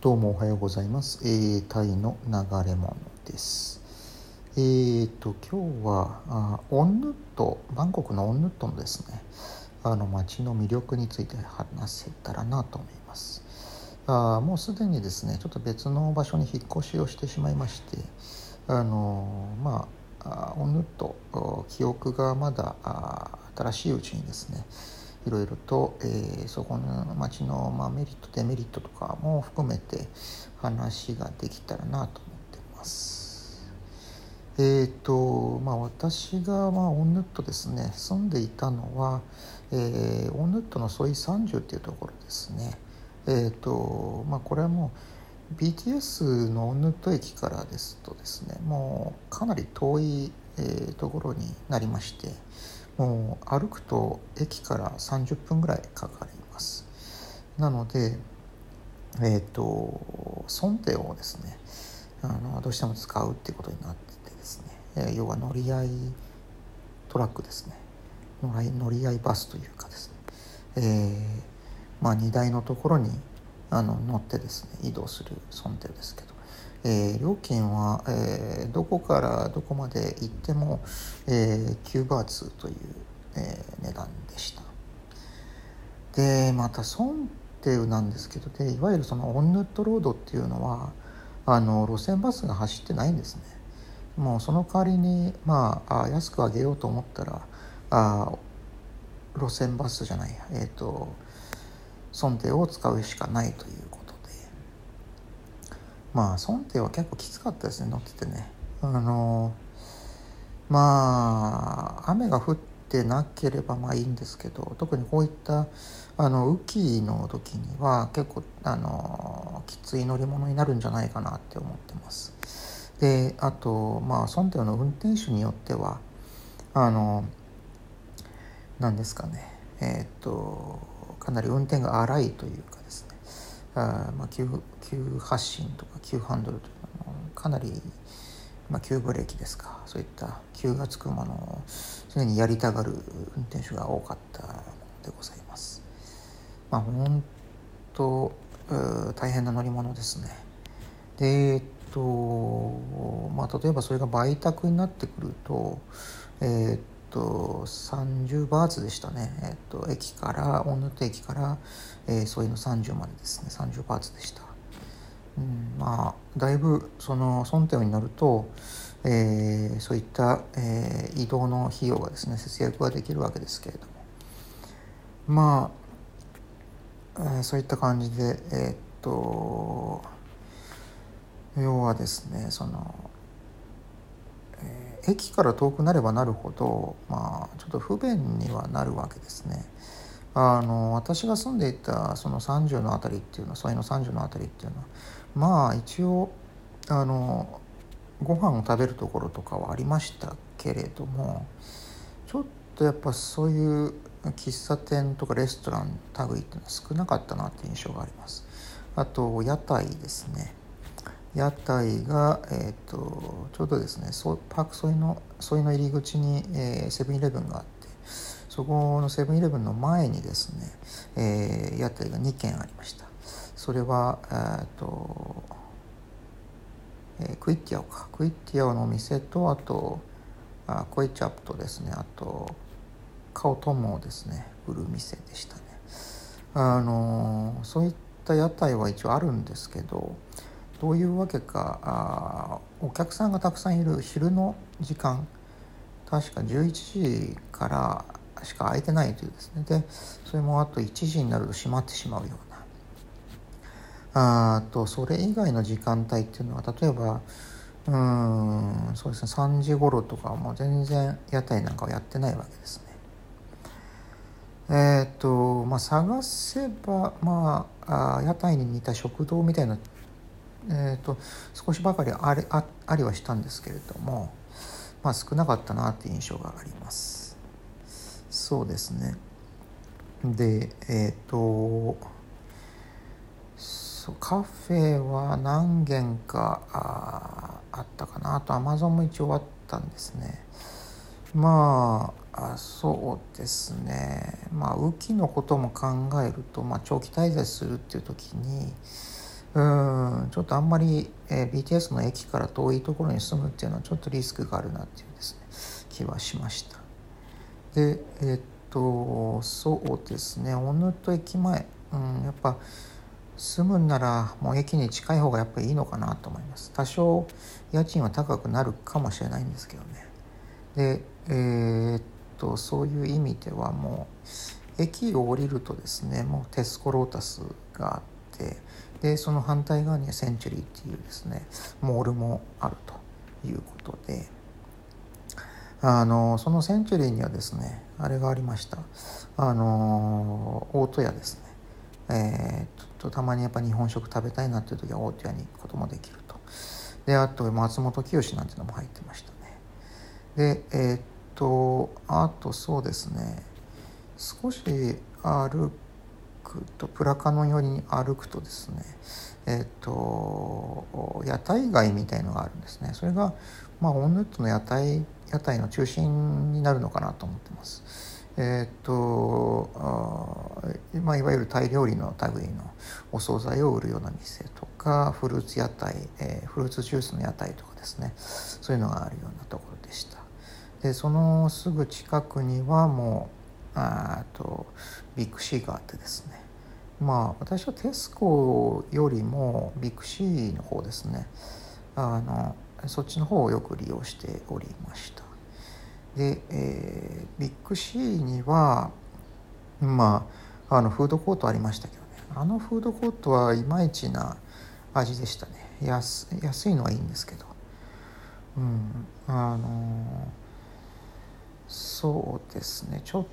どうもおはようございます。えー、タイの流れ物です。えーと、今日は、あオンヌット、バンコクのオンヌットのですね、あの街の魅力について話せたらなと思います。あもうすでにですね、ちょっと別の場所に引っ越しをしてしまいまして、あのまあ、オンヌット、記憶がまだ新しいうちにですね、いろいろと、えー、そこの町の、まあ、メリットデメリットとかも含めて話ができたらなと思ってます。えーとまあ、私が、まあ、オンヌットですね住んでいたのは、えー、オンヌットのソイ30っていうところですね。えーとまあ、これはもう BTS のオンヌット駅からですとですねもうかなり遠い、えー、ところになりまして、もう歩くと駅から30分ぐらいかかります。なのでえっ、ー、とソンテをですねあのどうしても使うっていうことになっててですね、要は乗り合いトラックですね。乗り合いバスというかですね、えー、まあ荷台のところにあの乗ってですね移動するソンテですけど。えー、料金は、えー、どこからどこまで行っても、えー、9バーツという、えー、値段でした。でまたソンテウなんですけどでいわゆるそのオンヌットロードっていうのはあの路線バスが走ってないんですね。もうその代わりにまああ安く上げようと思ったらあ路線バスじゃないえっ、ー、とソンテを使うしかないというまあ孫帝は結構きつかったですね乗っててね。あのまあ雨が降ってなければまあいいんですけど特にこういったあの雨季の時には結構あのきつい乗り物になるんじゃないかなって思ってます。であとまあ孫帝の運転手によってはあの何ですかねえっ、とかなり運転が荒いというかあまあ急急発進とか急ハンドルというのかなり、まあ、急ブレーキですかそういった急がつくものを常にやりたがる運転手が多かったのでございます。まあ本当大変な乗り物ですね。でえっとまあ例えばそれが売宅になってくるとえー、っと30バーツでしたね、えっと駅から大野駅から、えー、そういうの30までですね。30バーツでした。うん、まあだいぶそのソンテオになると、えー、そういった、えー、移動の費用がですね節約ができるわけですけれども。まあ、えー、そういった感じでえー、っと要はですねその、駅から遠くなればなるほどまあちょっと不便にはなるわけですね。あの私が住んでいたその30の辺りっていうのはそういの30の辺りっていうのはまあ一応あのご飯を食べるところとかはありましたけれどもちょっとやっぱそういう喫茶店とかレストラン類っていうのは少なかったなっていう印象がありますあと屋台ですね屋台が、えーと、ちょうどですねパークソイのソイの入り口にセブンイレブンがあってそこのセブンイレブンの前にですね、えー、屋台が2軒ありました。それはえっ、と、えー、クイッティアオか。クイッティアオのお店とあとあコイチャップとですねあとカオトモをですね売る店でしたね。あのそういった屋台は一応あるんですけどどういうわけかあお客さんがたくさんいる昼の時間確か11時からしか空いてないというですねでそれもあと1時になると閉まってしまうようなあとそれ以外の時間帯っていうのは例えばうんそうですね3時頃とかもう全然屋台なんかはやってないわけですね。えっ、とまあ探せばまあ屋台に似た食堂みたいな、えーと、少しばかりありあありはしたんですけれどもまあ少なかったなって印象があります。そうですね。でえっ、とカフェは何軒かああったかなあとアマゾンも一応あったんですねまあそうですねまあ雨季のことも考えると、まあ、長期滞在するっていう時にうん。ちょっとあんまり、えー、BTS の駅から遠いところに住むっていうのはちょっとリスクがあるなっていうですね気はしました。でえー、っとそうですね。オヌット駅前、うん、やっぱ住むんならもう駅に近い方がやっぱりいいのかなと思います。多少家賃は高くなるかもしれないんですけどね。でえー、っとそういう意味ではもう駅を降りるとですねもうテスコロータスがあってでその反対側にはセンチュリーっていうですねモールもあるということで。あのそのセンチュリーにはですねあれがありました。あの大戸屋ですね。えー、っとたまにやっぱ日本食食べたいなっていう時は大戸屋に行くこともできると。であと松本清なんていうのも入ってましたね。でえー、っとあとそうですね少し歩くとプラカノ寄りに歩くとですねえっと屋台街みたいのがあるんですね。それがまあオンネットの屋台屋台の中心になるのかなと思ってます。えっ、とあ、まあ、いわゆるタイ料理の類のお惣菜を売るような店とかフルーツ屋台、えー、フルーツジュースの屋台とかですね。そういうのがあるようなところでした。でそのすぐ近くにはもうあとビッグシーがあってですね。まあ私はテスコよりもビッグシーの方ですね。あのそっちの方をよく利用しておりました。で、えー、ビッグシーにはまああのフードコートありましたけどね。あのフードコートはいまいちな味でしたね。安安いのはいいんですけど。うんあのそうですね。ちょっ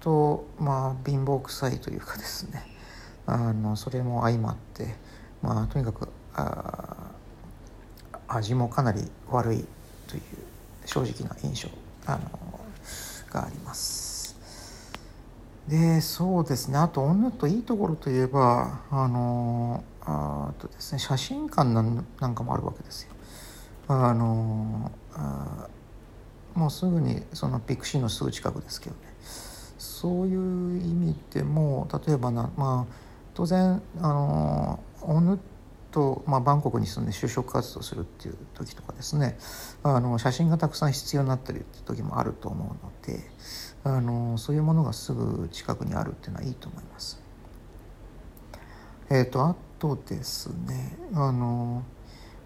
とまあ貧乏くさいというかですねあのそれも相まってまあとにかく味もかなり悪いという正直な印象あのがあります。でそうですねあと女といいところといえばあのあとですね写真館なんかもあるわけですよ。あのあもうすぐにそのピクシーのすぐ近くですけどねそういう意味でも例えばなまあ当然あのオヌと、まあ、バンコクに住んで就職活動するっていう時とかですねあの写真がたくさん必要になったりって時もあると思うのであのそういうものがすぐ近くにあるっていうのはいいと思います。え、ー、とあとですねあの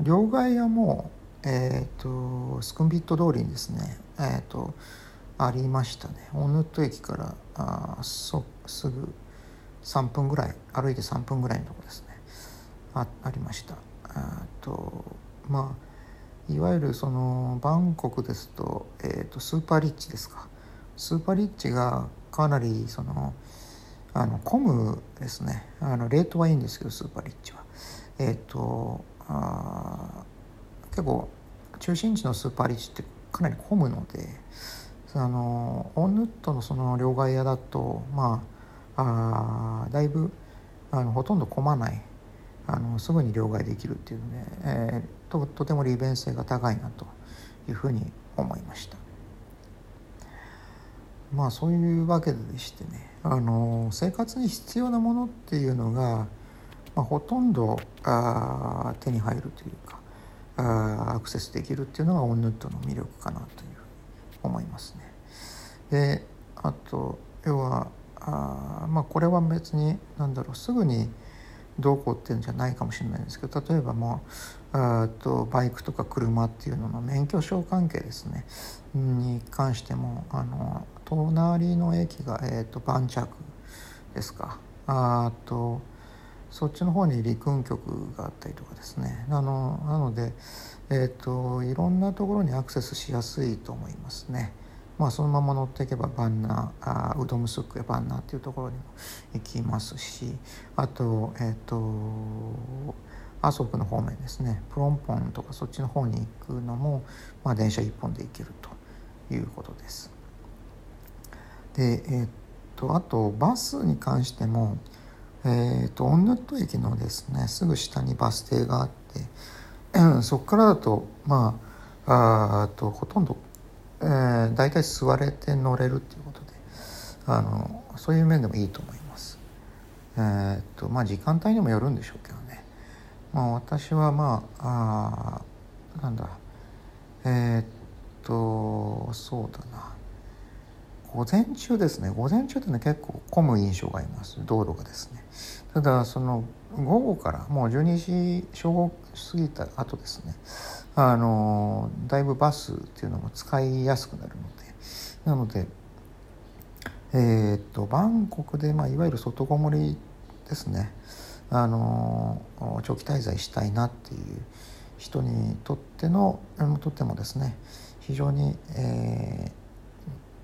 両替屋も、えーと、スクンビット通りにですね、えーと、ありましたね。オヌット駅からあそすぐ3分ぐらい歩いて3分ぐらいのとこですね。あありました。あとまあいわゆるそのバンコクですと,、えーと、スーパーリッチですか。スーパーリッチがかなりそのあの混むですね。あのレートはいいんですけどスーパーリッチは。えっ、ー、とあ結構中心地のスーパーリッチってかなり混むのであのオンヌットのその両替屋だとまああだいぶあのほとんど混まないあのすぐに両替できるっていうので、えー、ととても利便性が高いなというふうに思いました。まあそういうわけでしてねあの生活に必要なものっていうのが、まあ、ほとんどあ手に入るというかあアクセスできるっていうのがオンヌットの魅力かなという思いますね。であと要はあまあこれは別に何だろうすぐにどうこうっていうんじゃないかもしれないんですけど例えばもうとバイクとか車っていうのの免許証関係ですね。に関してもあの隣の駅が、えーと、バンチャクですか。あとそっちの方に陸運局があったりとかですね。あのなので、えーといろんなところにアクセスしやすいと思いますね。まあ、そのまま乗っていけばバンナあウドムスックやバンナっていうところにも行きますしあとえっ、ー、とアソクの方面ですねプロンポンとかそっちの方に行くのも、まあ、電車1本で行けるということです。でえっ、ー、とあとバスに関しても、えーと、オンヌット駅のですねすぐ下にバス停があってそこからだとまああとほとんどえー、大体座れて乗れるっていうことであのそういう面でもいいと思います。えー、っとまあ時間帯にもよるんでしょうけどね。まあ私はまああなんだえー、っとそうだな。午前中ですね。午前中ってね結構混む印象があります。道路がですね。ただその午後からもう12時正午過ぎた後ですね。あのだいぶバスっていうのも使いやすくなるので。なのでえー、っとバンコクで、まあ、いわゆる外ごもりですね。あの長期滞在したいなっていう人にとってのとってもですね非常に、え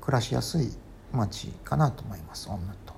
ー、暮らしやすい街かなと思います女と。